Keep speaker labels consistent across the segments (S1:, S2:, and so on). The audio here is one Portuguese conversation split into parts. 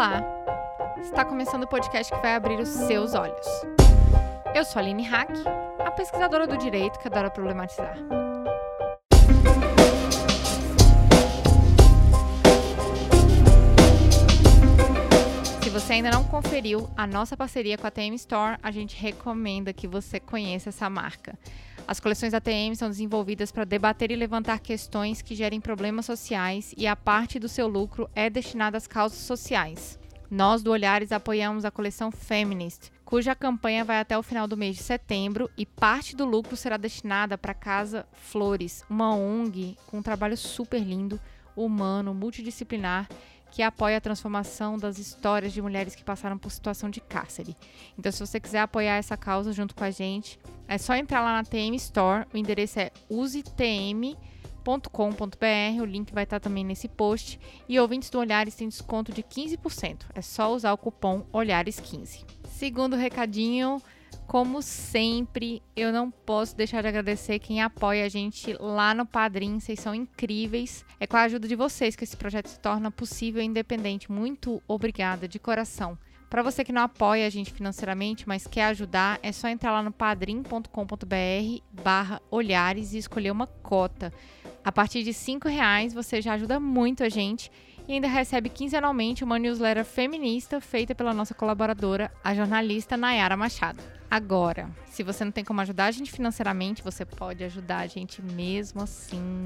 S1: Olá! Está começando o podcast que vai abrir os seus olhos. Eu sou a Aline Hack, a pesquisadora do direito que adora problematizar. Se você ainda não conferiu a nossa parceria com a TM Store, a gente recomenda que você conheça essa marca. As coleções da TM são desenvolvidas para debater e levantar questões que gerem problemas sociais e a parte do seu lucro é destinada às causas sociais. Nós do Olhares apoiamos a coleção Feminist, cuja campanha vai até o final do mês de setembro e parte do lucro será destinada para a Casa Flores, uma ONG com um trabalho super lindo, humano, multidisciplinar que apoia a transformação das histórias de mulheres que passaram por situação de cárcere. Então, se você quiser apoiar essa causa junto com a gente, é só entrar lá na TM Store. O endereço é usetm.com.br. O link vai estar também nesse post. E ouvintes do Olhares têm desconto de 15%. É só usar o cupom Olhares15. Segundo recadinho como sempre, eu não posso deixar de agradecer quem apoia a gente lá no Padrim. Vocês são incríveis. É com a ajuda de vocês que esse projeto se torna possível e independente. Muito obrigada, de coração. Para você que não apoia a gente financeiramente, mas quer ajudar, é só entrar lá no padrim.com.br barra olhares e escolher uma cota. A partir de R$ reais você já ajuda muito a gente e ainda recebe quinzenalmente uma newsletter feminista feita pela nossa colaboradora, a jornalista Nayara Machado. Agora, se você não tem como ajudar a gente financeiramente, você pode ajudar a gente mesmo assim.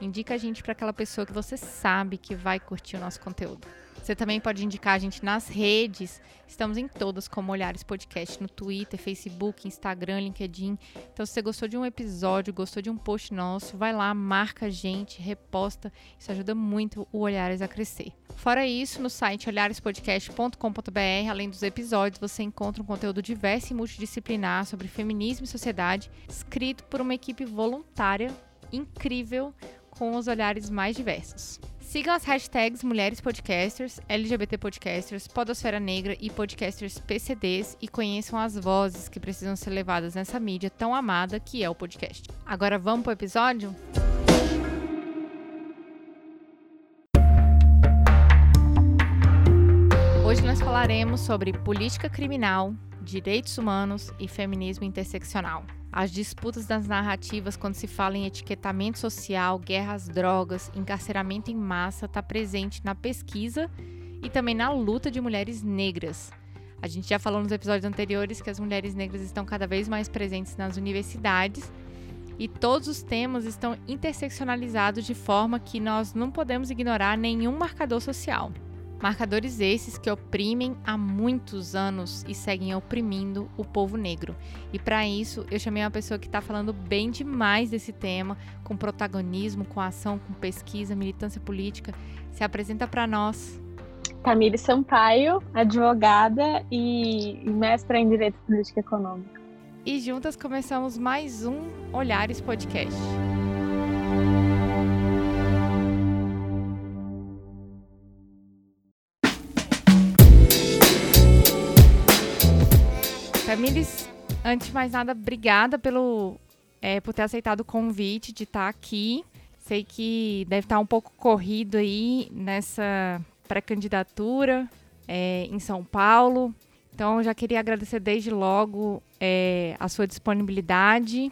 S1: Indica a gente para aquela pessoa que você sabe que vai curtir o nosso conteúdo. Você também pode indicar a gente nas redes. Estamos em todas como Olhares Podcast, no Twitter, Facebook, Instagram, LinkedIn. Então, se você gostou de um episódio, gostou de um post nosso, vai lá, marca a gente, reposta. Isso ajuda muito o Olhares a crescer. Fora isso, no site olharespodcast.com.br, além dos episódios, você encontra um conteúdo diverso e multidisciplinar sobre feminismo e sociedade, escrito por uma equipe voluntária incrível com os olhares mais diversos. Sigam as hashtags Mulheres Podcasters, LGBT Podcasters, Podosfera Negra e Podcasters PCDs e conheçam as vozes que precisam ser levadas nessa mídia tão amada que é o podcast. Agora vamos pro episódio? Hoje nós falaremos sobre política criminal, direitos humanos e feminismo interseccional. As disputas das narrativas quando se fala em etiquetamento social, guerra às drogas, encarceramento em massa está presente na pesquisa e também na luta de mulheres negras. A gente já falou nos episódios anteriores que as mulheres negras estão cada vez mais presentes nas universidades e todos os temas estão interseccionalizados de forma que nós não podemos ignorar nenhum marcador social. Marcadores esses que oprimem há muitos anos e seguem oprimindo o povo negro. E para isso, eu chamei uma pessoa que está falando bem demais desse tema, com protagonismo, com ação, com pesquisa, militância política. Se apresenta para nós.
S2: Tamires Sampaio, advogada e mestra em Direito Político Econômico.
S1: E juntas começamos mais um Olhares Podcast. Tamires, antes de mais nada, obrigada pelo, é, por ter aceitado o convite de estar aqui. Sei que deve estar um pouco corrido aí nessa pré-candidatura é, em São Paulo. Então, já queria agradecer desde logo é, a sua disponibilidade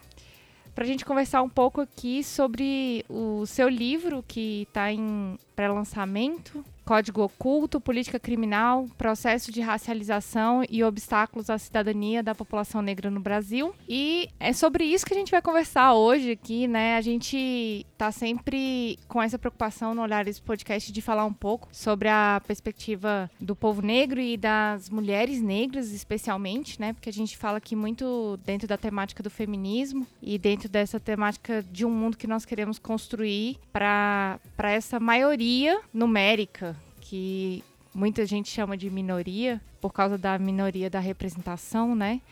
S1: para a gente conversar um pouco aqui sobre o seu livro que está em pré-lançamento, Código Oculto, Política Criminal, Processo de Racialização e Obstáculos à Cidadania da População Negra no Brasil. E é sobre isso que a gente vai conversar hoje aqui, né? A gente tá sempre com essa preocupação no Olhar esse podcast de falar um pouco sobre a perspectiva do povo negro e das mulheres negras, especialmente, né? Porque a gente fala aqui muito dentro da temática do feminismo e dentro dessa temática de um mundo que nós queremos construir para essa maioria numérica que muita gente chama de minoria, por causa da minoria da representação, né?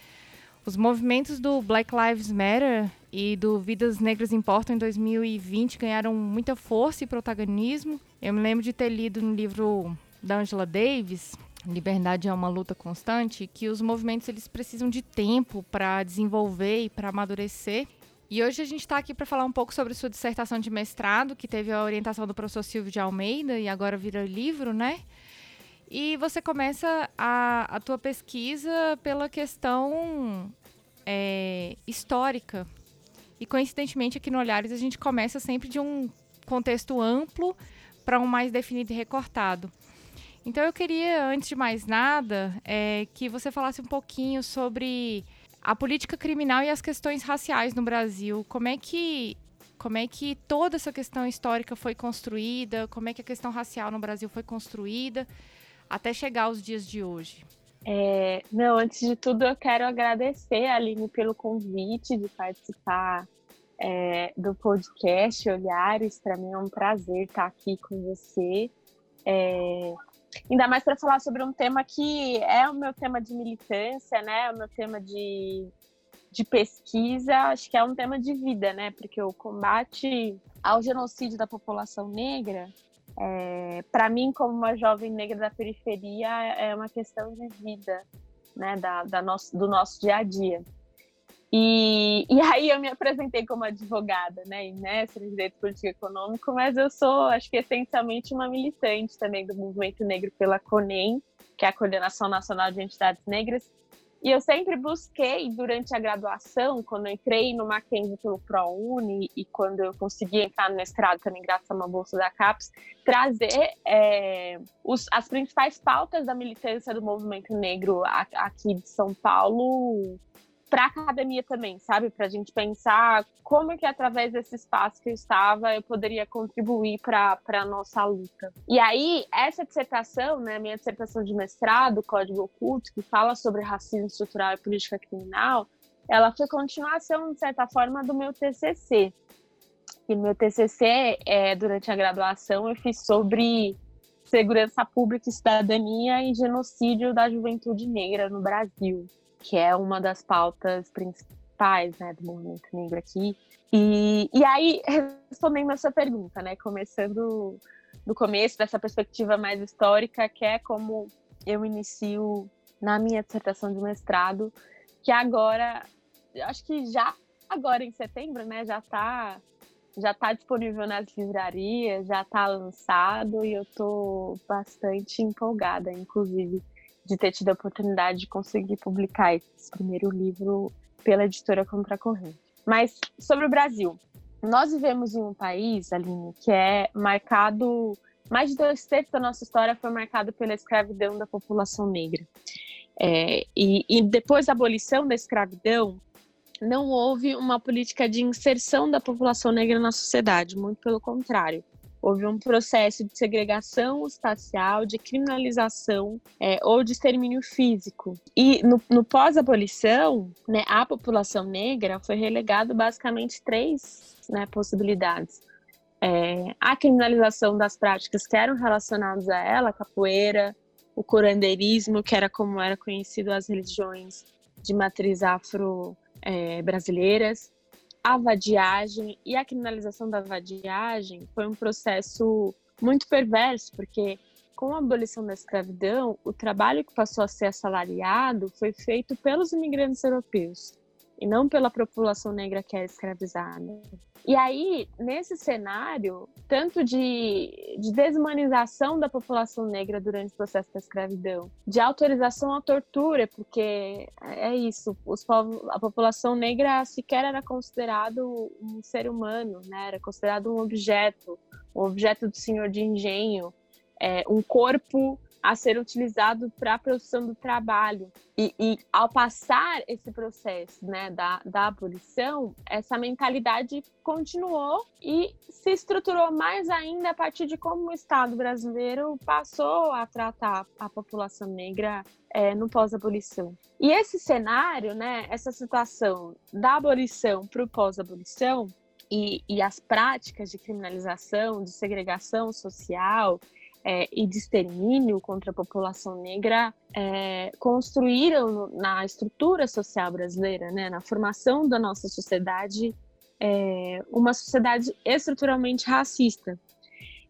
S1: Os movimentos do Black Lives Matter e do Vidas Negras Importam em 2020 ganharam muita força e protagonismo. Eu me lembro de ter lido no livro da Angela Davis, Liberdade é uma luta constante, que os movimentos eles precisam de tempo para desenvolver e para amadurecer. E hoje a gente está aqui para falar um pouco sobre sua dissertação de mestrado, que teve a orientação do professor Silvio de Almeida e agora vira livro, né? E você começa a, a tua pesquisa pela questão é, histórica. E coincidentemente aqui no Olhares a gente começa sempre de um contexto amplo para um mais definido e recortado. Então eu queria, antes de mais nada, é, que você falasse um pouquinho sobre a política criminal e as questões raciais no Brasil. Como é que como é que toda essa questão histórica foi construída, como é que a questão racial no Brasil foi construída até chegar aos dias de hoje.
S2: É, não, antes de tudo eu quero agradecer, Aline, pelo convite de participar é, do podcast Olhares. Para mim é um prazer estar aqui com você. É, ainda mais para falar sobre um tema que é o meu tema de militância, né? O meu tema de, de pesquisa, acho que é um tema de vida, né? Porque o combate ao genocídio da população negra, é, para mim, como uma jovem negra da periferia, é uma questão de vida, né? Da, da nosso, do nosso dia a dia. E, e aí eu me apresentei como advogada, né, e mestre em Direito Político e Econômico, mas eu sou, acho que essencialmente uma militante também do Movimento Negro pela CONEM, que é a Coordenação Nacional de Entidades Negras, e eu sempre busquei, durante a graduação, quando eu entrei no Mackenzie pelo ProUni e quando eu consegui entrar no mestrado também, graças a uma bolsa da CAPES, trazer é, os, as principais pautas da militância do movimento negro aqui de São Paulo para academia também, sabe? Para a gente pensar como que através desse espaço que eu estava eu poderia contribuir para a nossa luta. E aí, essa dissertação, né, minha dissertação de mestrado, Código Oculto, que fala sobre racismo estrutural e política criminal, ela foi continuação, de certa forma, do meu TCC. E meu TCC, é, durante a graduação, eu fiz sobre segurança pública cidadania e genocídio da juventude negra no Brasil que é uma das pautas principais né, do movimento negro aqui. E, e aí, respondendo a sua pergunta, né, começando do começo, dessa perspectiva mais histórica, que é como eu inicio na minha dissertação de mestrado, que agora, acho que já agora em setembro, né, já está já tá disponível nas livrarias, já está lançado e eu estou bastante empolgada, inclusive, de ter tido a oportunidade de conseguir publicar esse primeiro livro pela editora Contracorrente. Mas sobre o Brasil, nós vivemos em um país, Aline, que é marcado mais de dois terços da nossa história foi marcado pela escravidão da população negra. É, e, e, depois da abolição da escravidão, não houve uma política de inserção da população negra na sociedade, muito pelo contrário. Houve um processo de segregação espacial, de criminalização é, ou de extermínio físico. E no, no pós-abolição, né, a população negra foi relegado basicamente três né, possibilidades. É, a criminalização das práticas que eram relacionadas a ela, capoeira, o curandeirismo, que era como era conhecido as religiões de matriz afro-brasileiras, é, a vadiagem e a criminalização da vadiagem foi um processo muito perverso, porque com a abolição da escravidão, o trabalho que passou a ser assalariado foi feito pelos imigrantes europeus e não pela população negra que é escravizada. E aí, nesse cenário, tanto de, de desumanização da população negra durante o processo da escravidão, de autorização à tortura, porque é isso, os povos, a população negra sequer era considerado um ser humano, né? era considerado um objeto, um objeto do senhor de engenho, é, um corpo a ser utilizado para a produção do trabalho. E, e, ao passar esse processo né, da, da abolição, essa mentalidade continuou e se estruturou mais ainda a partir de como o Estado brasileiro passou a tratar a população negra é, no pós-abolição. E esse cenário, né, essa situação da abolição para o pós-abolição, e, e, as práticas de criminalização, de segregação social é, e de extermínio contra a população negra é, construíram na estrutura social brasileira, né, na formação da nossa sociedade, é, uma sociedade estruturalmente racista.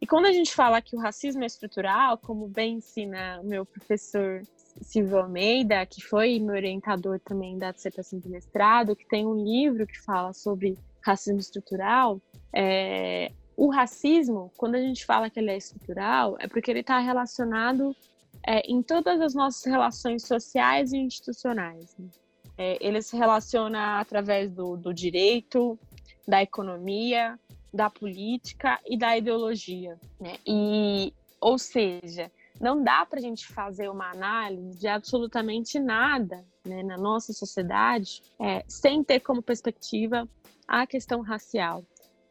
S2: E quando a gente fala que o racismo é estrutural, como bem ensina o meu professor Silvio Almeida, que foi meu orientador também da dissertação de mestrado, que tem um livro que fala sobre racismo estrutural, é, o racismo, quando a gente fala que ele é estrutural, é porque ele está relacionado é, em todas as nossas relações sociais e institucionais. Né? É, ele se relaciona através do, do direito, da economia, da política e da ideologia. Né? E, ou seja, não dá para a gente fazer uma análise de absolutamente nada né, na nossa sociedade é, sem ter como perspectiva a questão racial.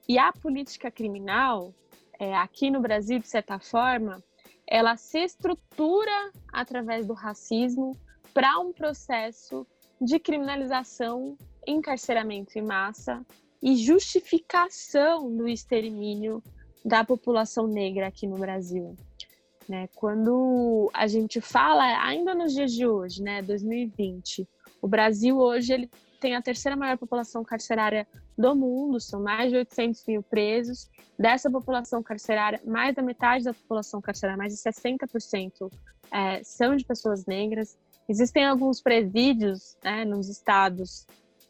S2: E a política criminal, é, aqui no Brasil, de certa forma, ela se estrutura através do racismo para um processo de criminalização, encarceramento em massa e justificação do extermínio da população negra aqui no Brasil. Né? Quando a gente fala, ainda nos dias de hoje, né, 2020, o Brasil hoje ele tem a terceira maior população carcerária do mundo, são mais de 800 mil presos. Dessa população carcerária, mais da metade da população carcerária, mais de 60%, é, são de pessoas negras. Existem alguns presídios né, nos estados,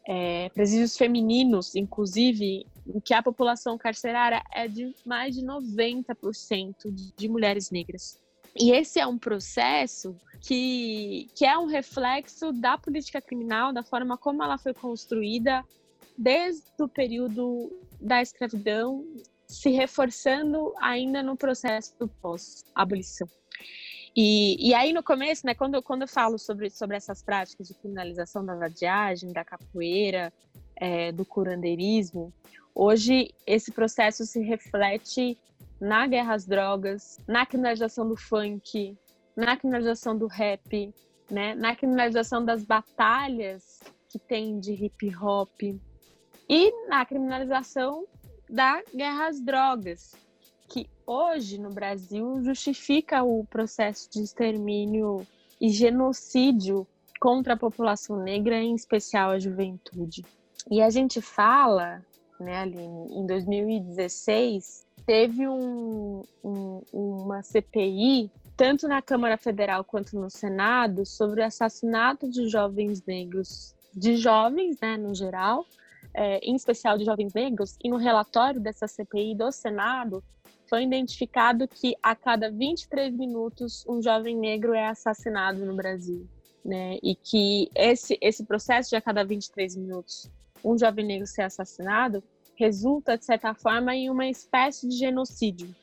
S2: é, presídios femininos, inclusive, em que a população carcerária é de mais de 90% de, mulheres negras. E esse é um processo que, que é um reflexo da política criminal, da forma como ela foi construída desde o período da escravidão, se reforçando ainda no processo do pós-abolição. E, e aí no começo, né, quando, quando eu falo sobre, sobre essas práticas de criminalização da vadiagem, da capoeira, é, do curandeirismo, hoje esse processo se reflete na guerra às drogas, na criminalização do funk, na criminalização do rap, né, na criminalização das batalhas que tem de hip hop e na criminalização da guerra às drogas, que hoje no Brasil justifica o processo de extermínio e genocídio contra a população negra, em especial a juventude. E a gente fala, né, Aline, em 2016 teve um, um, uma CPI, tanto na Câmara Federal quanto no Senado, sobre o assassinato de jovens negros, de jovens, né, no geral, é, em especial de jovens negros, e no relatório dessa CPI do Senado, foi identificado que a cada 23 minutos um jovem negro é assassinado no Brasil. Né? E que esse, esse processo de a cada 23 minutos um jovem negro ser assassinado resulta, de certa forma, em uma espécie de genocídio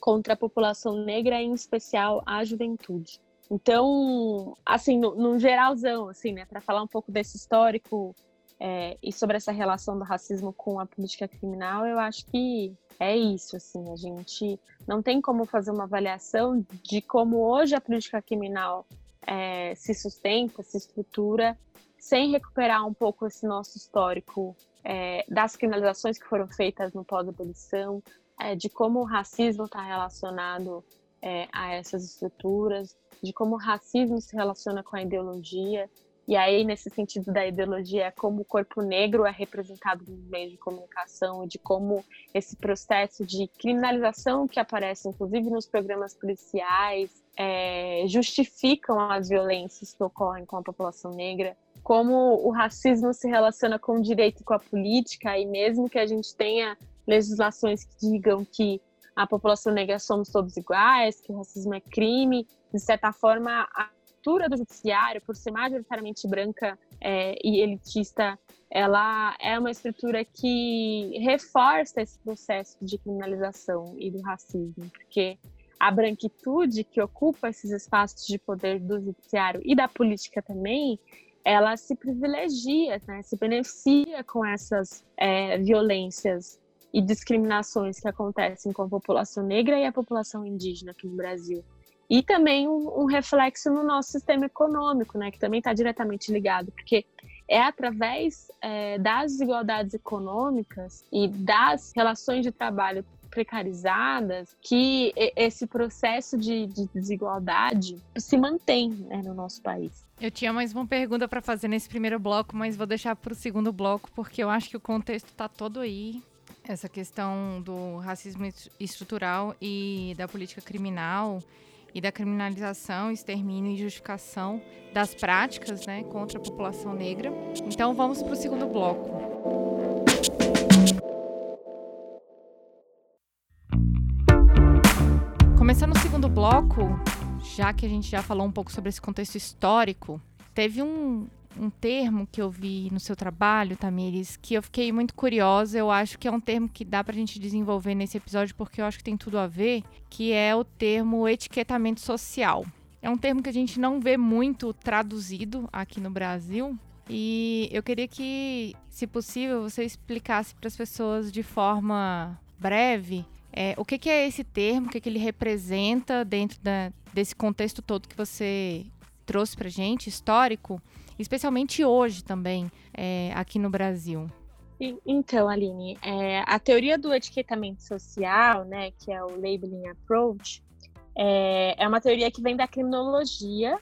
S2: contra a população negra, em especial a juventude. Então, assim, no, geralzão, assim, né, para falar um pouco desse histórico é, e sobre essa relação do racismo com a política criminal, eu acho que é isso, assim, a gente não tem como fazer uma avaliação de como hoje a política criminal é, se sustenta, se estrutura, sem recuperar um pouco esse nosso histórico é, das criminalizações que foram feitas no pós-abolição, é, de como o racismo está relacionado é, a essas estruturas, de como o racismo se relaciona com a ideologia. E aí, nesse sentido da ideologia, é como o corpo negro é representado nos meios de comunicação, e de como esse processo de criminalização que aparece, inclusive nos programas policiais, é, justificam as violências que ocorrem com a população negra como o racismo se relaciona com o direito e com a política, e mesmo que a gente tenha legislações que digam que a população negra somos todos iguais, que o racismo é crime, de certa forma, a cultura do judiciário, por ser majoritariamente branca é, e elitista, ela é uma estrutura que reforça esse processo de criminalização e do racismo, porque a branquitude que ocupa esses espaços de poder do judiciário e da política também, ela se privilegia, né, se beneficia com essas é, violências e discriminações que acontecem com a população negra e a população indígena aqui no Brasil. E também um, um reflexo no nosso sistema econômico, né, que também está diretamente ligado, porque é através é, das desigualdades econômicas e das relações de trabalho precarizadas que esse processo de, de desigualdade se mantém né, no nosso país.
S1: Eu tinha mais uma pergunta para fazer nesse primeiro bloco, mas vou deixar para o segundo bloco, porque eu acho que o contexto está todo aí. Essa questão do racismo estrutural e da política criminal e da criminalização, extermínio e justificação das práticas né, contra a população negra. Então vamos para o segundo bloco. Começando o segundo bloco, já que a gente já falou um pouco sobre esse contexto histórico, teve um, um termo que eu vi no seu trabalho, Tamires, que eu fiquei muito curiosa. Eu acho que é um termo que dá para a gente desenvolver nesse episódio, porque eu acho que tem tudo a ver, que é o termo etiquetamento social. É um termo que a gente não vê muito traduzido aqui no Brasil. E eu queria que, se possível, você explicasse para as pessoas de forma breve é, o que, que, é esse termo, o que, que ele representa dentro da, desse contexto todo que você trouxe para gente, histórico, especialmente hoje também, é, aqui no Brasil.
S2: Então, Aline, é, a teoria do etiquetamento social, né, que é o labeling approach, é, é uma teoria que vem da criminologia,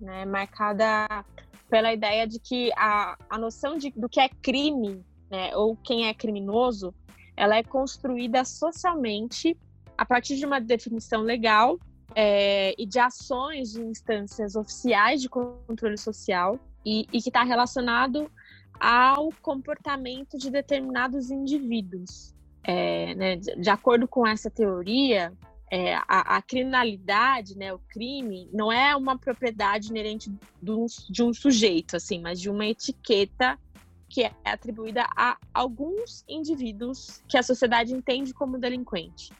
S2: né, marcada pela ideia de que a, a noção de, do que é crime, né, ou quem é criminoso, ela é construída socialmente a partir de uma definição legal é, e de ações de instâncias oficiais de controle social e, e que está relacionado ao comportamento de determinados indivíduos. É, né, de, de, acordo com essa teoria, é, a, a, criminalidade, né, o crime, não é uma propriedade inerente do, de um sujeito, assim, mas de uma etiqueta que é atribuída a alguns indivíduos que a sociedade entende como delinquente.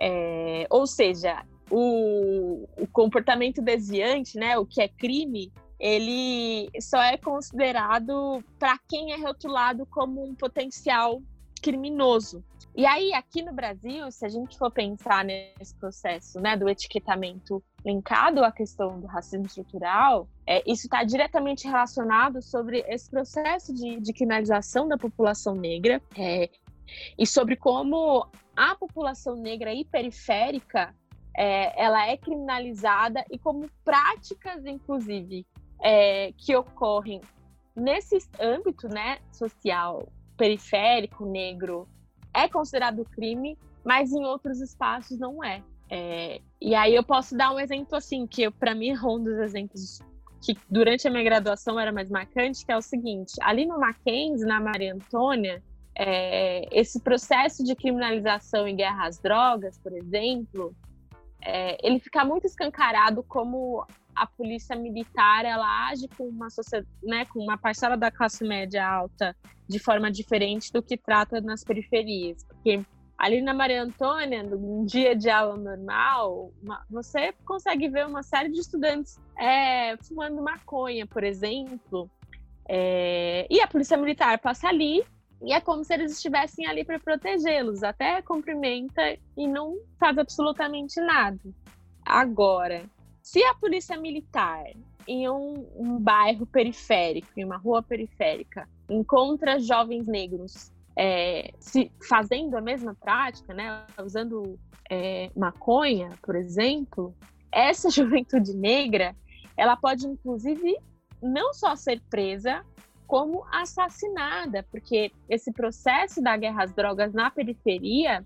S2: É, ou seja, o, o comportamento desviante, né, o que é crime, ele só é considerado para quem é rotulado como um potencial criminoso. E aí, aqui no Brasil, se a gente for pensar nesse processo né, do etiquetamento linkado à questão do racismo estrutural, é, isso está diretamente relacionado sobre esse processo de, de criminalização da população negra é, e sobre como a população negra e periférica é, ela é criminalizada e como práticas, inclusive, é, que ocorrem nesse âmbito né, social periférico, negro, é considerado crime, mas em outros espaços não é. é e aí eu posso dar um exemplo assim, que para mim é um dos exemplos que durante a minha graduação era mais marcante, que é o seguinte, ali no Mackenzie, na Maria Antônia, é, esse processo de criminalização e guerra às drogas, por exemplo, é, ele fica muito escancarado como a polícia militar ela age com uma né, com uma parcela da classe média alta de forma diferente do que trata nas periferias, porque ali na Maria Antônia, num dia de aula normal, uma, você consegue ver uma série de estudantes é, fumando maconha, por exemplo, é, e a polícia militar passa ali e é como se eles estivessem ali para protegê-los, até cumprimenta e não faz absolutamente nada. Agora, se a polícia militar em um, um bairro periférico, em uma rua periférica, encontra jovens negros é, se fazendo a mesma prática, né, usando é, maconha, por exemplo, essa juventude negra, ela pode inclusive não só ser presa, como assassinada, porque esse processo da guerra às drogas na periferia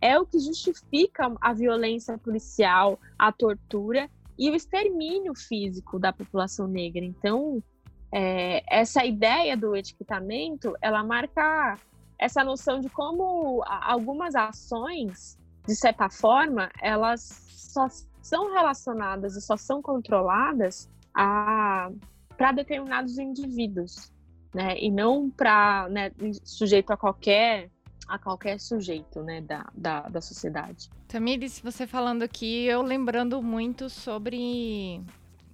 S2: é o que justifica a violência policial, a tortura e o extermínio físico da população negra. Então, é, essa ideia do etiquetamento, ela marca essa noção de como algumas ações, de certa forma, elas só são relacionadas e só são controladas para determinados indivíduos, né? E não para né, sujeito a qualquer a qualquer sujeito né, da, da, da sociedade.
S1: Tamires, você falando aqui, eu lembrando muito sobre,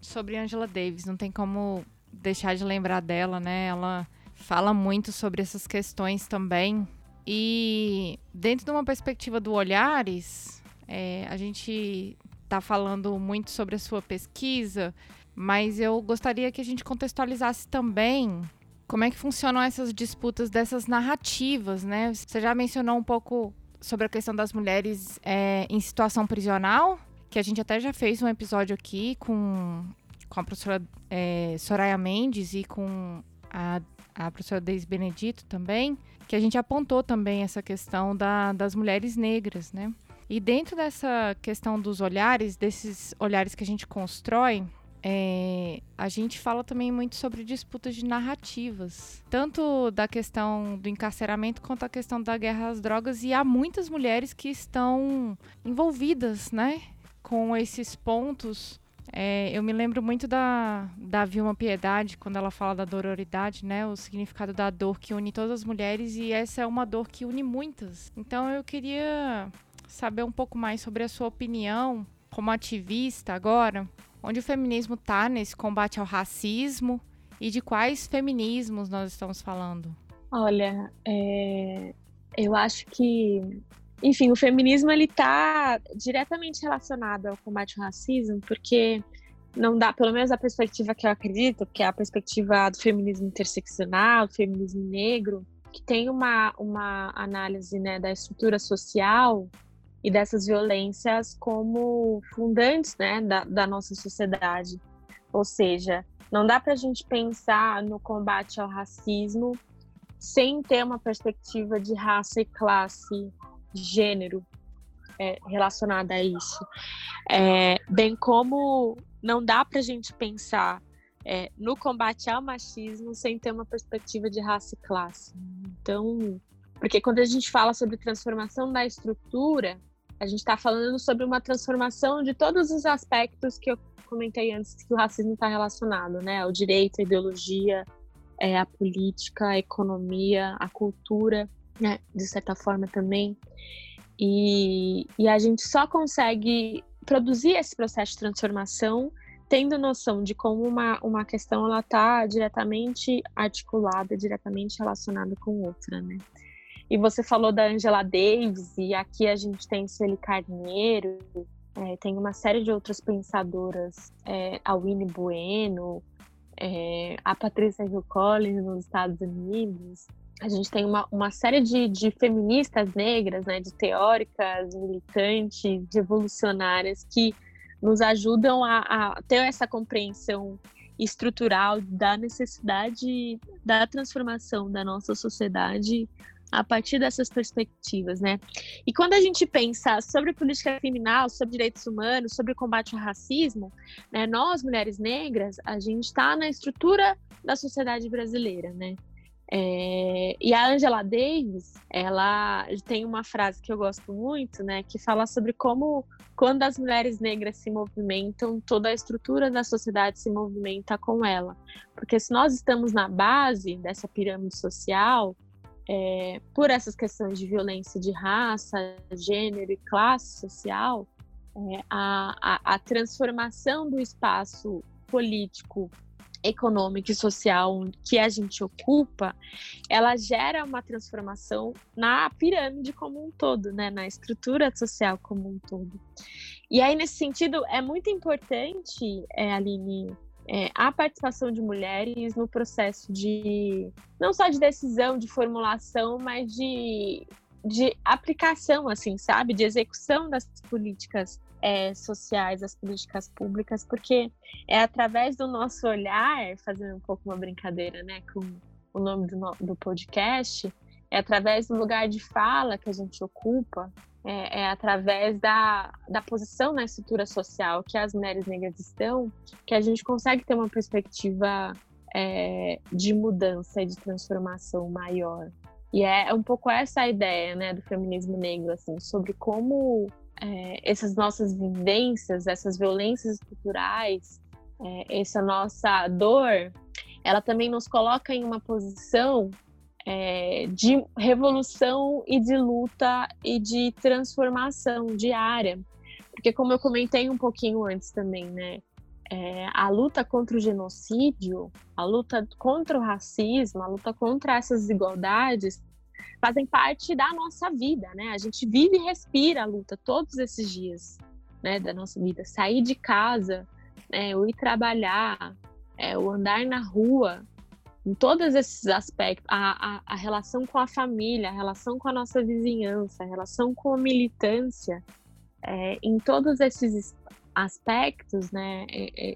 S1: sobre Angela Davis, não tem como deixar de lembrar dela, né? Ela fala muito sobre essas questões também. E dentro de uma perspectiva do Olhares, é, a gente está falando muito sobre a sua pesquisa, mas eu gostaria que a gente contextualizasse também como é que funcionam essas disputas dessas narrativas, né? Você já mencionou um pouco sobre a questão das mulheres é, em situação prisional, que a gente até já fez um episódio aqui com, com a professora é, Soraya Mendes e com a, a professora Deise Benedito também, que a gente apontou também essa questão da, das mulheres negras, né? E dentro dessa questão dos olhares, desses olhares que a gente constrói, é, a gente fala também muito sobre disputas de narrativas, tanto da questão do encarceramento quanto a questão da guerra às drogas, e há muitas mulheres que estão envolvidas, né, com esses pontos É, eu me lembro muito da, da Vilma Piedade, quando ela fala da dororidade, né? O significado da dor que une todas as mulheres, e essa é uma dor que une muitas. Então eu queria saber um pouco mais sobre a sua opinião como ativista agora, onde o feminismo está nesse combate ao racismo e de quais feminismos nós estamos falando.
S2: Olha, é, eu acho que, enfim, o feminismo ele está diretamente relacionado ao combate ao racismo, porque não dá, pelo menos a perspectiva que eu acredito, que é a perspectiva do feminismo interseccional, do feminismo negro, que tem uma, uma análise né, da estrutura social e dessas violências como fundantes né, da, da nossa sociedade. Ou seja, não dá para a gente pensar no combate ao racismo sem ter uma perspectiva de raça e classe, gênero é, relacionada a isso. É, bem como não dá para a gente pensar é, no combate ao machismo sem ter uma perspectiva de raça e classe. Então, porque quando a gente fala sobre transformação da estrutura, a gente está falando sobre uma transformação de todos os aspectos que eu comentei antes que o racismo está relacionado, né? O direito, a ideologia, é, a política, a economia, a cultura, né? De certa forma também. E, e a gente só consegue produzir esse processo de transformação tendo noção de como uma, uma questão ela está diretamente articulada, diretamente relacionada com outra, né? E você falou da Angela Davis, e aqui a gente tem Sueli Carneiro, é, tem uma série de outras pensadoras, é, a Winnie Bueno, é, a Patrícia Hill Collins nos Estados Unidos. A gente tem uma, uma série de, de feministas negras, né, de teóricas, militantes, revolucionárias, que nos ajudam a, a ter essa compreensão estrutural da necessidade da transformação da nossa sociedade a partir dessas perspectivas, né? E quando a gente pensa sobre política criminal, sobre direitos humanos, sobre combate ao racismo, né, nós, mulheres negras, a gente está na estrutura da sociedade brasileira, né? É, e a Angela Davis, ela tem uma frase que eu gosto muito, né, que fala sobre como quando as mulheres negras se movimentam, toda a estrutura da sociedade se movimenta com ela. Porque se nós estamos na base dessa pirâmide social, é, por essas questões de violência de raça, gênero e classe social, é, a, a, a, transformação do espaço político, econômico e social que a gente ocupa, ela gera uma transformação na pirâmide como um todo, né, na estrutura social como um todo. E aí, nesse sentido, é muito importante, é, Aline, é, a participação de mulheres no processo de não só de decisão, de formulação, mas de, de aplicação, assim, sabe, de execução das políticas é, sociais, das políticas públicas, porque é através do nosso olhar, fazendo um pouco uma brincadeira, né, com o nome do, do podcast, é através do lugar de fala que a gente ocupa, é, é, através da, da posição na estrutura social que as mulheres negras estão, que a gente consegue ter uma perspectiva é, de mudança e de transformação maior. E é um pouco essa a ideia né, do feminismo negro, assim, sobre como é, essas nossas vivências, essas violências estruturais, é, essa nossa dor, ela também nos coloca em uma posição é, de revolução e de luta e de transformação diária. Porque, como eu comentei um pouquinho antes também, né? É, a luta contra o genocídio, a luta contra o racismo, a luta contra essas desigualdades fazem parte da nossa vida, né? A gente vive e respira a luta todos esses dias, né, da nossa vida. Sair de casa, né, o ir trabalhar, é, o andar na rua, em todos esses aspectos, a, a, a, relação com a família, a relação com a nossa vizinhança, a relação com a militância, é, em todos esses aspectos, né,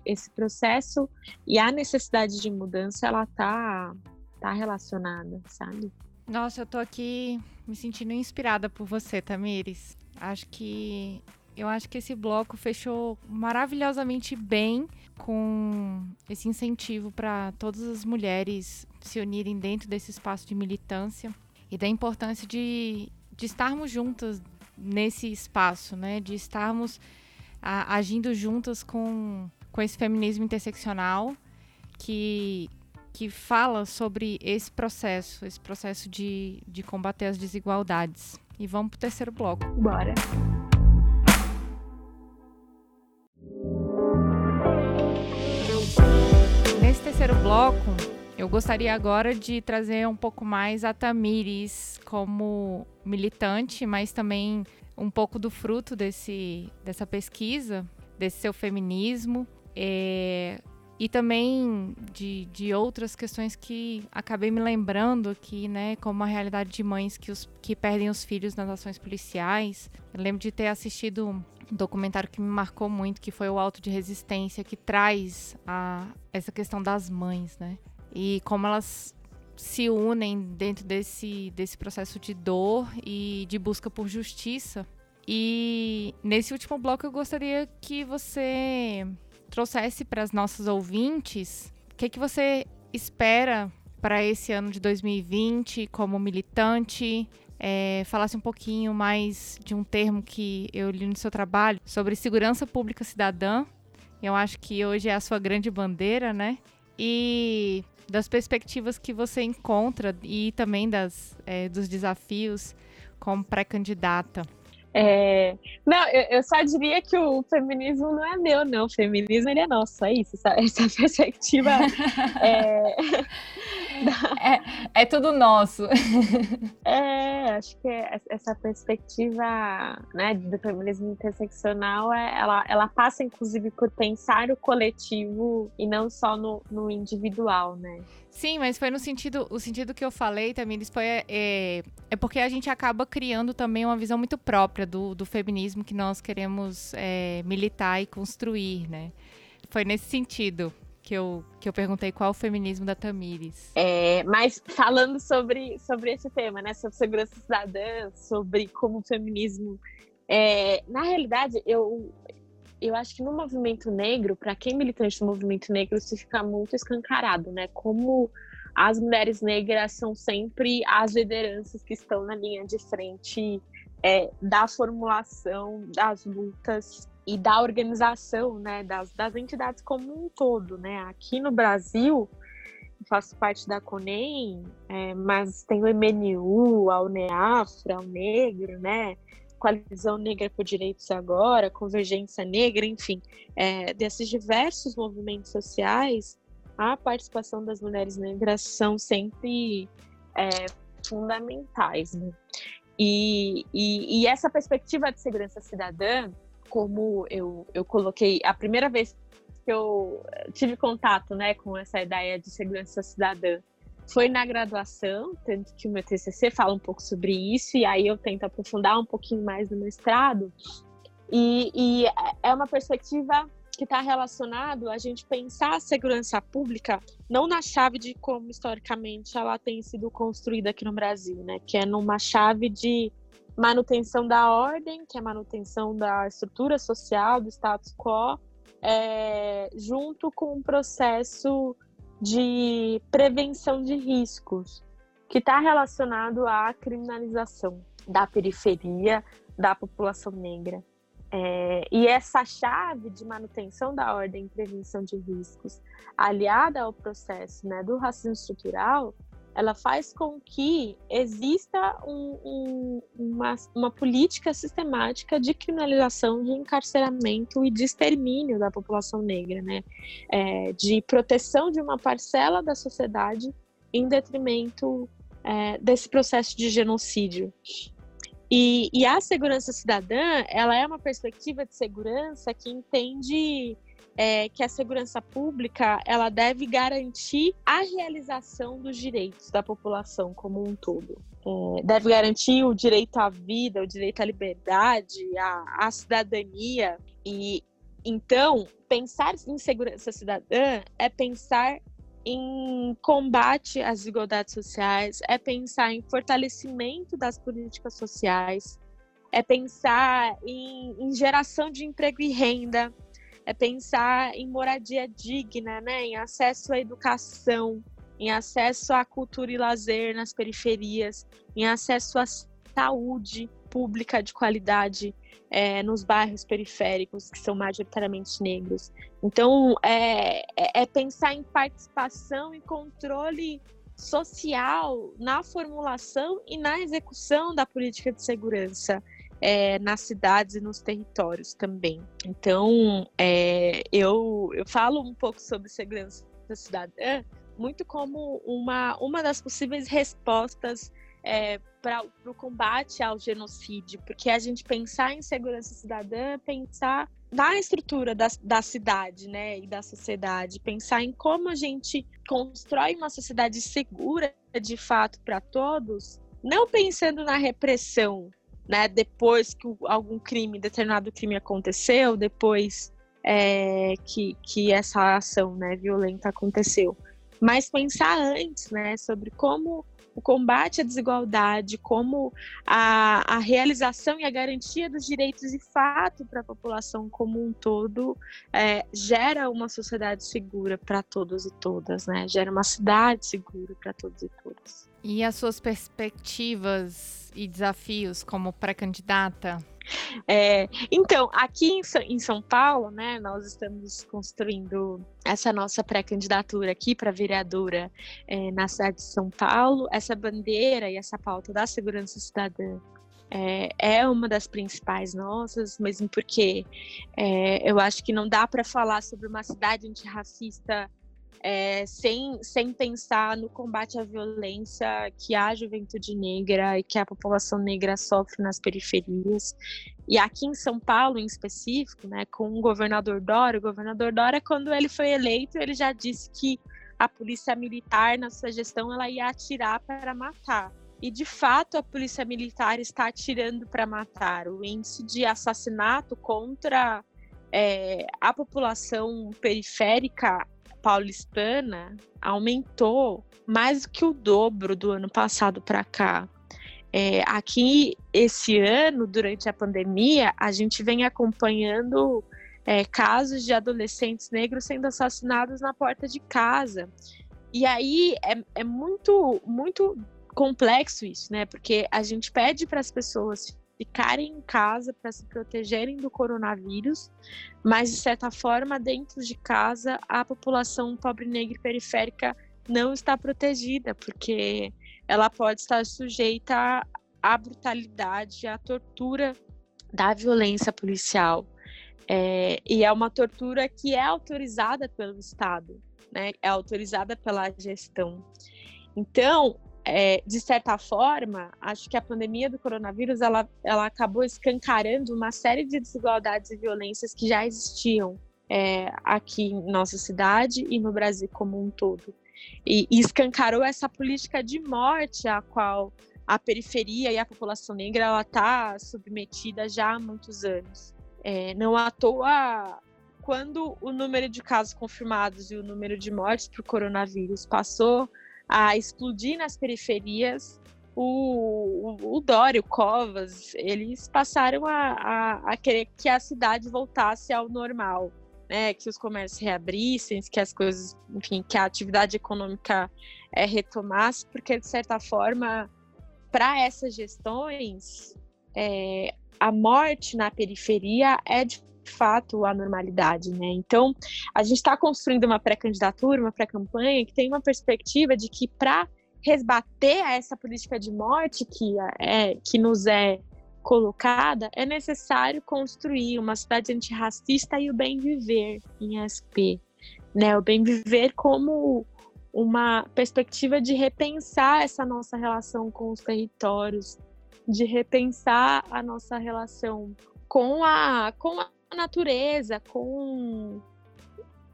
S2: esse processo e a necessidade de mudança, ela tá, tá relacionada, sabe?
S1: Nossa, eu tô aqui me sentindo inspirada por você, Tamires. Acho que eu acho que esse bloco fechou maravilhosamente bem com esse incentivo para todas as mulheres se unirem dentro desse espaço de militância e da importância de, de estarmos juntas nesse espaço, né? De estarmos a, agindo juntas com com esse feminismo interseccional que, que fala sobre esse processo, esse processo de, de combater as desigualdades. E vamos para o terceiro bloco.
S2: Bora!
S1: Terceiro bloco, eu gostaria agora de trazer um pouco mais a Tamires como militante, mas também um pouco do fruto desse, dessa pesquisa, desse seu feminismo. É, e também de, de outras questões que acabei me lembrando aqui, né? Como a realidade de mães que, os, que perdem os filhos nas ações policiais. Eu lembro de ter assistido um documentário que me marcou muito, que foi o Alto de Resistência, que traz a, essa questão das mães, né? E como elas se unem dentro desse, desse processo de dor e de busca por justiça. E nesse último bloco eu gostaria que você trouxesse para as nossas ouvintes o que, que você espera para esse ano de 2020 como militante, é, falasse um pouquinho mais de um termo que eu li no seu trabalho sobre segurança pública cidadã. Eu acho que hoje é a sua grande bandeira, né? E das perspectivas que você encontra e também das, é, dos desafios como pré-candidata.
S2: É, não, eu, eu, só diria que o feminismo não é meu, não. O feminismo ele é nosso, é isso. Essa, essa perspectiva é,
S1: é, é, tudo nosso.
S2: É, acho que essa perspectiva né, do feminismo interseccional, é, ela, ela passa inclusive por pensar o coletivo e não só no, no individual, né?
S1: Sim, mas foi no sentido, o sentido que eu falei também, foi, é, é porque a gente acaba criando também uma visão muito própria do, do feminismo que nós queremos é, militar e construir, né? Foi nesse sentido que eu, que eu perguntei qual o feminismo da Tamires.
S2: É, mas falando sobre, sobre esse tema, né? Sobre segurança cidadã, sobre como o feminismo. É, na realidade, eu, eu acho que no movimento negro, para quem é militante do movimento negro, isso fica muito escancarado, né? Como as mulheres negras são sempre as lideranças que estão na linha de frente é, da formulação das lutas e da organização, né? Das, das entidades como um todo, né? Aqui no Brasil, faço parte da CONEM, é, mas tem o MNU, a UNEAFRA, o Negro, né? Coalizão Negra por Direitos Agora, Convergência Negra, enfim, é, desses diversos movimentos sociais, a participação das mulheres negras são sempre é, fundamentais. Né? E, e, e, essa perspectiva de segurança cidadã, como eu, eu coloquei, a primeira vez que eu tive contato né, com essa ideia de segurança cidadã foi na graduação, tanto que o meu TCC fala um pouco sobre isso, e aí eu tento aprofundar um pouquinho mais no mestrado. E, e é uma perspectiva que está relacionado a gente pensar a segurança pública não na chave de como historicamente ela tem sido construída aqui no Brasil, né? Que é numa chave de manutenção da ordem, que é manutenção da estrutura social, do status quo, é, junto com um processo de prevenção de riscos, que está relacionado à criminalização da periferia da população negra. É, e essa chave de manutenção da ordem e prevenção de riscos, aliada ao processo né, do racismo estrutural, ela faz com que exista um, um, uma, uma, política sistemática de criminalização, de encarceramento e de extermínio da população negra, né? É, de proteção de uma parcela da sociedade em detrimento é, desse processo de genocídio. E, e a segurança cidadã, ela é uma perspectiva de segurança que entende é, que a segurança pública ela deve garantir a realização dos direitos da população como um todo. É, deve garantir o direito à vida, o direito à liberdade, à, à cidadania. E então, pensar em segurança cidadã é pensar em combate às desigualdades sociais, é pensar em fortalecimento das políticas sociais, é pensar em, em geração de emprego e renda, é pensar em moradia digna, né? em acesso à educação, em acesso à cultura e lazer nas periferias, em acesso à saúde, pública de qualidade é, nos bairros periféricos, que são majoritariamente negros. Então, é, é, é pensar em participação e controle social na formulação e na execução da política de segurança é, nas cidades e nos territórios também. Então, é, eu, eu falo um pouco sobre segurança cidadã muito como uma, uma das possíveis respostas é, para o combate ao genocídio, porque a gente pensar em segurança cidadã, pensar na estrutura da, da cidade, né, e da sociedade, pensar em como a gente constrói uma sociedade segura de fato para todos, não pensando na repressão, né, depois que algum crime, determinado crime aconteceu, depois é, que, que essa ação, né, violenta aconteceu, mas pensar antes, né, sobre como o combate à desigualdade, como a, a realização e a garantia dos direitos de fato para a população como um todo é, gera uma sociedade segura para todos e todas, né? Gera uma cidade segura para todos e todas.
S1: E as suas perspectivas e desafios como pré-candidata?
S2: É, então, aqui em, São Paulo, né, nós estamos construindo essa nossa pré-candidatura aqui para vereadora é, na cidade de São Paulo. Essa bandeira e essa pauta da segurança cidadã é, é uma das principais nossas, mesmo porque é, eu acho que não dá para falar sobre uma cidade antirracista é, sem, sem pensar no combate à violência que a juventude negra e que a população negra sofre nas periferias. E aqui em São Paulo, em específico, né, com o governador Dória, o governador Dória, quando ele foi eleito, ele já disse que a polícia militar, na sua gestão, ela ia atirar para matar. E de fato a polícia militar está atirando para matar. O índice de assassinato contra é, a população periférica paulistana aumentou mais do que o dobro do ano passado para cá. É, aqui, esse ano, durante a pandemia, a gente vem acompanhando é, casos de adolescentes negros sendo assassinados na porta de casa. E aí é, é muito, muito complexo isso, né? Porque a gente pede para as pessoas ficarem em casa para se protegerem do coronavírus, mas de certa forma, dentro de casa, a população pobre, negra e periférica não está protegida, porque ela pode estar sujeita à brutalidade, à tortura da violência policial. É, e é uma tortura que é autorizada pelo Estado, né? é autorizada pela gestão. Então, é, de certa forma, acho que a pandemia do coronavírus ela, ela acabou escancarando uma série de desigualdades e violências que já existiam é, aqui em nossa cidade e no Brasil como um todo. E, e escancarou essa política de morte a qual a periferia e a população negra está submetida já há muitos anos. É, não à toa, quando o número de casos confirmados e o número de mortes por coronavírus passou a explodir nas periferias, o, o, o Dória, o Covas, eles passaram a, a, a, querer que a cidade voltasse ao normal, né? Que os comércios reabrissem, que as coisas, enfim, que a atividade econômica é, retomasse, porque de certa forma, para essas gestões, é, a morte na periferia é de fato a normalidade, né? Então, a gente está construindo uma pré-candidatura, uma pré-campanha que tem uma perspectiva de que para resbater essa política de morte que é que nos é colocada, é necessário construir uma cidade antirracista e o bem viver em SP, né? O bem viver como uma perspectiva de repensar essa nossa relação com os territórios, de repensar a nossa relação com a, com a natureza, com,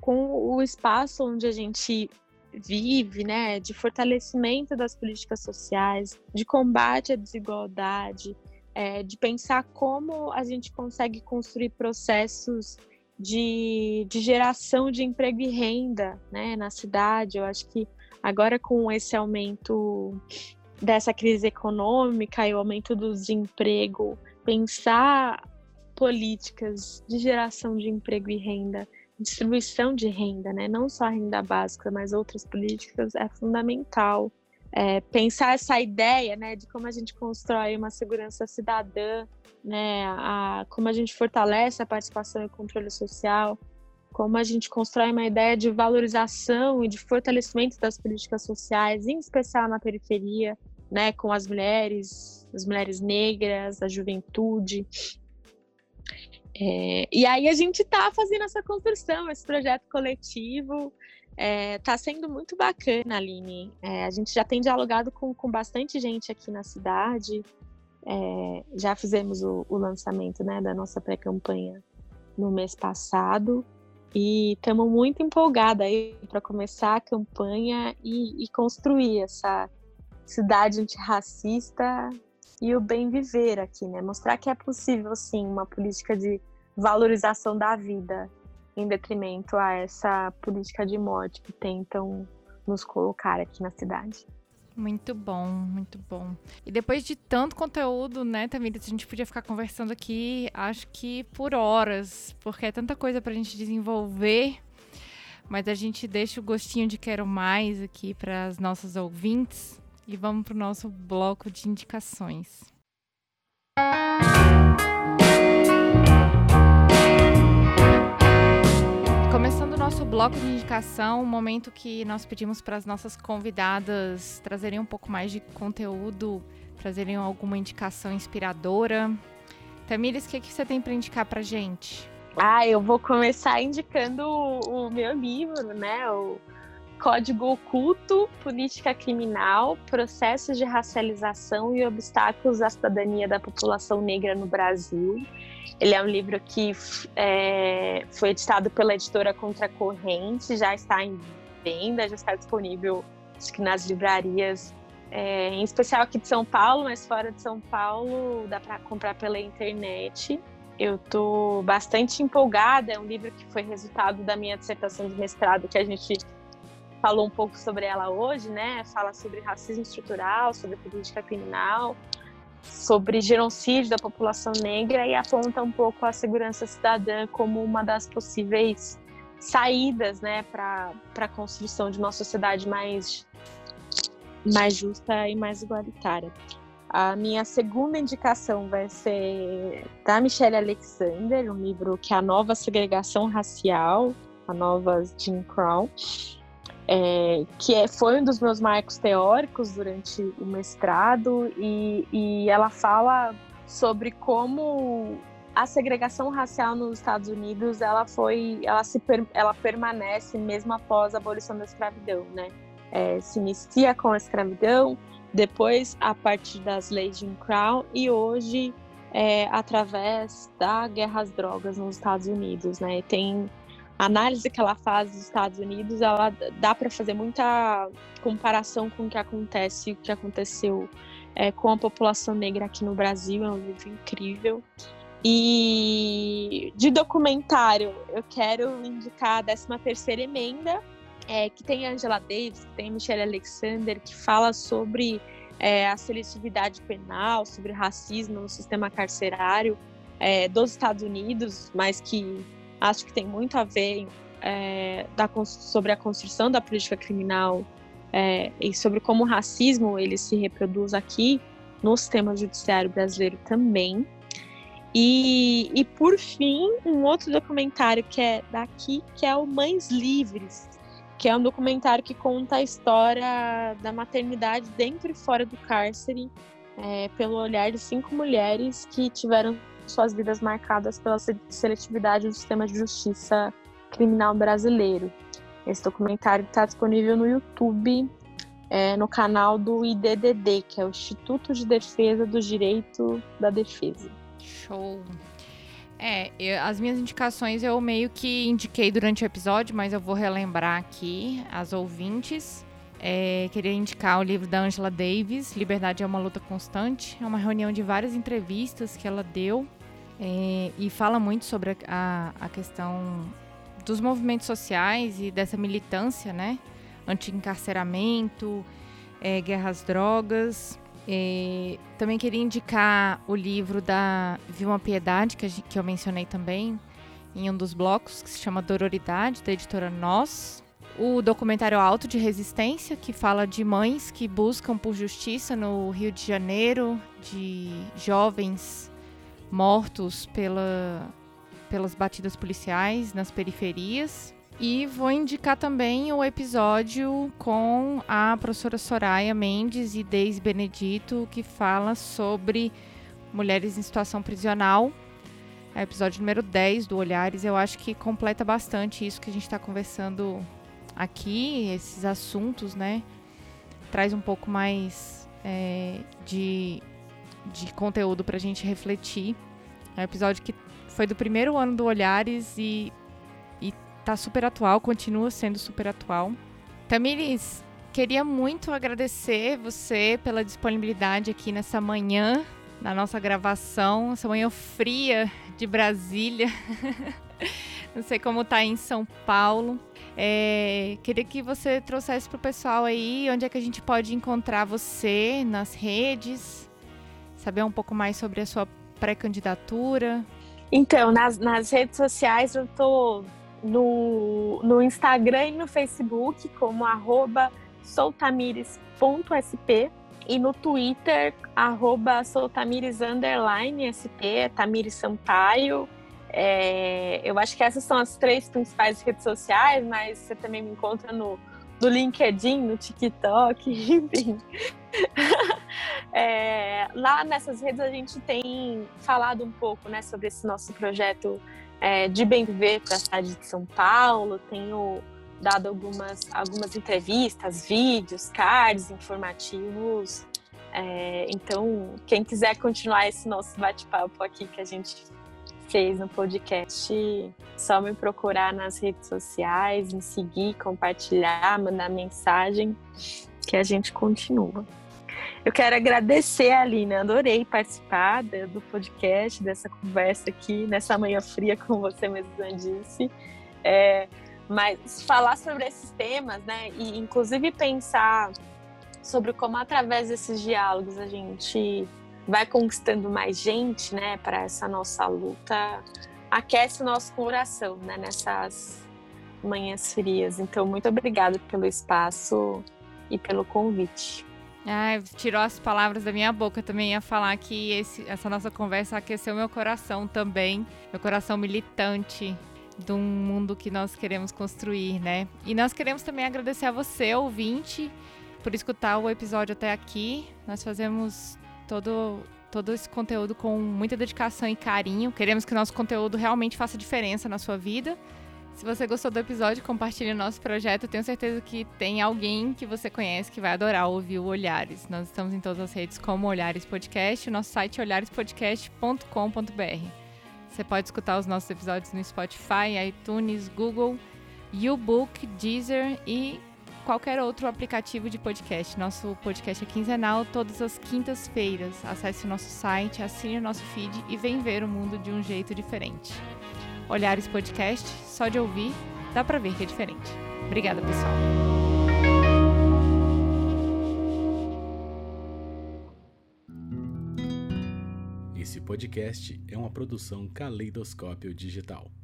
S2: com o espaço onde a gente vive, né, de fortalecimento das políticas sociais, de combate à desigualdade, é, de pensar como a gente consegue construir processos de, de geração de emprego e renda né, na cidade. Eu acho que agora com esse aumento dessa crise econômica e o aumento do desemprego, pensar políticas de geração de emprego e renda, distribuição de renda, né? não só a renda básica, mas outras políticas, é fundamental é, pensar essa ideia né, de como a gente constrói uma segurança cidadã, né, a, como a gente fortalece a participação e controle social, como a gente constrói uma ideia de valorização e de fortalecimento das políticas sociais, em especial na periferia, né, com as mulheres, as mulheres negras, a juventude. É, e aí a gente está fazendo essa construção, esse projeto coletivo, Está é, sendo muito bacana, Aline. É, a gente já tem dialogado com, com bastante gente aqui na cidade. É, já fizemos o, o lançamento né, da nossa pré-campanha no mês passado e estamos muito empolgados aí para começar a campanha e, e, construir essa cidade antirracista e o bem viver aqui, né? Mostrar que é possível, sim, uma política de valorização da vida em detrimento a essa política de morte que tentam nos colocar aqui na cidade.
S1: Muito bom, muito bom. E depois de tanto conteúdo, né, Tamires, a gente podia ficar conversando aqui, acho que por horas, porque é tanta coisa para a gente desenvolver, mas a gente deixa o gostinho de quero mais aqui para as nossas ouvintes e vamos para o nosso bloco de indicações. Começando o nosso bloco de indicação, um momento que nós pedimos para as nossas convidadas trazerem um pouco mais de conteúdo, trazerem alguma indicação inspiradora. Tamires, o que, que você tem para indicar para gente?
S2: Ah, eu vou começar indicando o, o meu livro, né? O Código Oculto, Política Criminal, Processos de Racialização e Obstáculos à Cidadania da População Negra no Brasil. Ele é um livro que é, foi editado pela editora Contracorrente, já está em venda, já está disponível acho que nas livrarias, é, em especial aqui de São Paulo, mas fora de São Paulo dá para comprar pela internet. Eu estou bastante empolgada, é um livro que foi resultado da minha dissertação de mestrado, que a gente falou um pouco sobre ela hoje, né? Fala sobre racismo estrutural, sobre política criminal sobre genocídio da população negra e aponta um pouco a segurança cidadã como uma das possíveis saídas né, para a construção de uma sociedade mais, mais justa e mais igualitária. A minha segunda indicação vai ser da Michelle Alexander, um livro que é a nova segregação racial, a nova Jim Crow é, que é, foi um dos meus marcos teóricos durante o mestrado, e, e ela fala sobre como a segregação racial nos Estados Unidos ela foi ela se ela permanece mesmo após a abolição da escravidão né? É, se inicia com a escravidão depois a partir das leis de Jim Crow e hoje é, através da guerra às drogas nos Estados Unidos né? Tem análise que ela faz dos Estados Unidos, ela dá para fazer muita comparação com o que acontece, o que aconteceu é, com a população negra aqui no Brasil. É um livro incrível. E de documentário, eu quero indicar a 13 terceira emenda, é, que tem Angela Davis, que tem Michelle Alexander, que fala sobre é, a seletividade penal, sobre racismo no sistema carcerário é, dos Estados Unidos, mas que acho que tem muito a ver é, da, sobre a construção da política criminal é, e sobre como o racismo ele se reproduz aqui no sistema judiciário brasileiro também. E, e por fim, um outro documentário que é daqui, que é o Mães Livres, que é um documentário que conta a história da maternidade dentro e fora do cárcere, é, pelo olhar de cinco mulheres que tiveram suas vidas marcadas pela seletividade do sistema de justiça criminal brasileiro. Esse documentário está disponível no YouTube, é, no canal do IDDD, que é o Instituto de Defesa do Direito da Defesa.
S1: Show! É, eu, as minhas indicações eu meio que indiquei durante o episódio, mas eu vou relembrar aqui as ouvintes. É, queria indicar o livro da Angela Davis, Liberdade é uma luta constante. É uma reunião de várias entrevistas que ela deu é, e fala muito sobre a, a questão dos movimentos sociais e dessa militância, né? Anti-encarceramento, é, drogas. É, também queria indicar o livro da Vilma Piedade, que, gente, que eu mencionei também em um dos blocos, que se chama Dororidade, da editora Nós. o documentário Alto de Resistência, que fala de mães que buscam por justiça no Rio de Janeiro, de jovens mortos pela, pelas batidas policiais nas periferias. E vou indicar também o episódio com a professora Soraya Mendes e Deise Benedito, que fala sobre mulheres em situação prisional. É o episódio número 10 do Olhares. Eu acho que completa bastante isso que a gente está conversando aqui, esses assuntos, né? Traz um pouco mais é, de, de conteúdo para a gente refletir. É um episódio que foi do primeiro ano do Olhares e, e tá super atual, continua sendo super atual. Tamires, queria muito agradecer você pela disponibilidade aqui nessa manhã, na nossa gravação, essa manhã fria de Brasília. Não sei como tá em São Paulo. É, queria que você trouxesse para o pessoal aí onde é que a gente pode encontrar você nas redes, saber um pouco mais sobre a sua pré-candidatura.
S2: Então, nas, nas redes sociais eu tô no, no Instagram e no Facebook como arroba soltamires.sp e no Twitter, arroba soltamires underline sp, é Tamires Sampaio. É, eu acho que essas são as três principais redes sociais, mas você também me encontra no, no LinkedIn, no TikTok, enfim. é, lá nessas redes a gente tem falado um pouco né, sobre esse nosso projeto é, de bem viver para a cidade de São Paulo. Tenho dado algumas, algumas entrevistas, vídeos, cards informativos. É, então, quem quiser continuar esse nosso bate-papo aqui que a gente fez no podcast, só me procurar nas redes sociais, me seguir, compartilhar, mandar mensagem, que a gente continua. Eu quero agradecer Aline, adorei participar do podcast, dessa conversa aqui, nessa manhã fria, como você mesma disse. É, mas falar sobre esses temas, né, e inclusive pensar sobre como através desses diálogos a gente vai conquistando mais gente, né, para essa nossa luta, aquece o nosso coração, né, nessas manhãs frias. Então, muito obrigada pelo espaço e pelo convite.
S1: Ah, tirou as palavras da minha boca. Eu também ia falar que esse, essa nossa conversa aqueceu meu coração também, meu coração militante de um mundo que nós queremos construir, né? E nós queremos também agradecer a você, ouvinte, por escutar o episódio até aqui. Nós fazemos todo, todo esse conteúdo com muita dedicação e carinho. Queremos que o nosso conteúdo realmente faça diferença na sua vida. Se você gostou do episódio, compartilhe o nosso projeto. tenho certeza que tem alguém que você conhece que vai adorar ouvir o Olhares. Nós estamos em todas as redes como Olhares Podcast. O nosso site é olharespodcast.com.br. Você pode escutar os nossos episódios no Spotify, iTunes, Google, YouBook, Deezer e qualquer outro aplicativo de podcast. Nosso podcast é quinzenal, todas as quintas-feiras. Acesse o nosso site, assine o nosso feed e vem ver o mundo de um jeito diferente. Olhares Podcast, só de ouvir, dá pra ver que é diferente. Obrigada, pessoal.
S3: Esse podcast é uma produção Caleidoscópio Digital.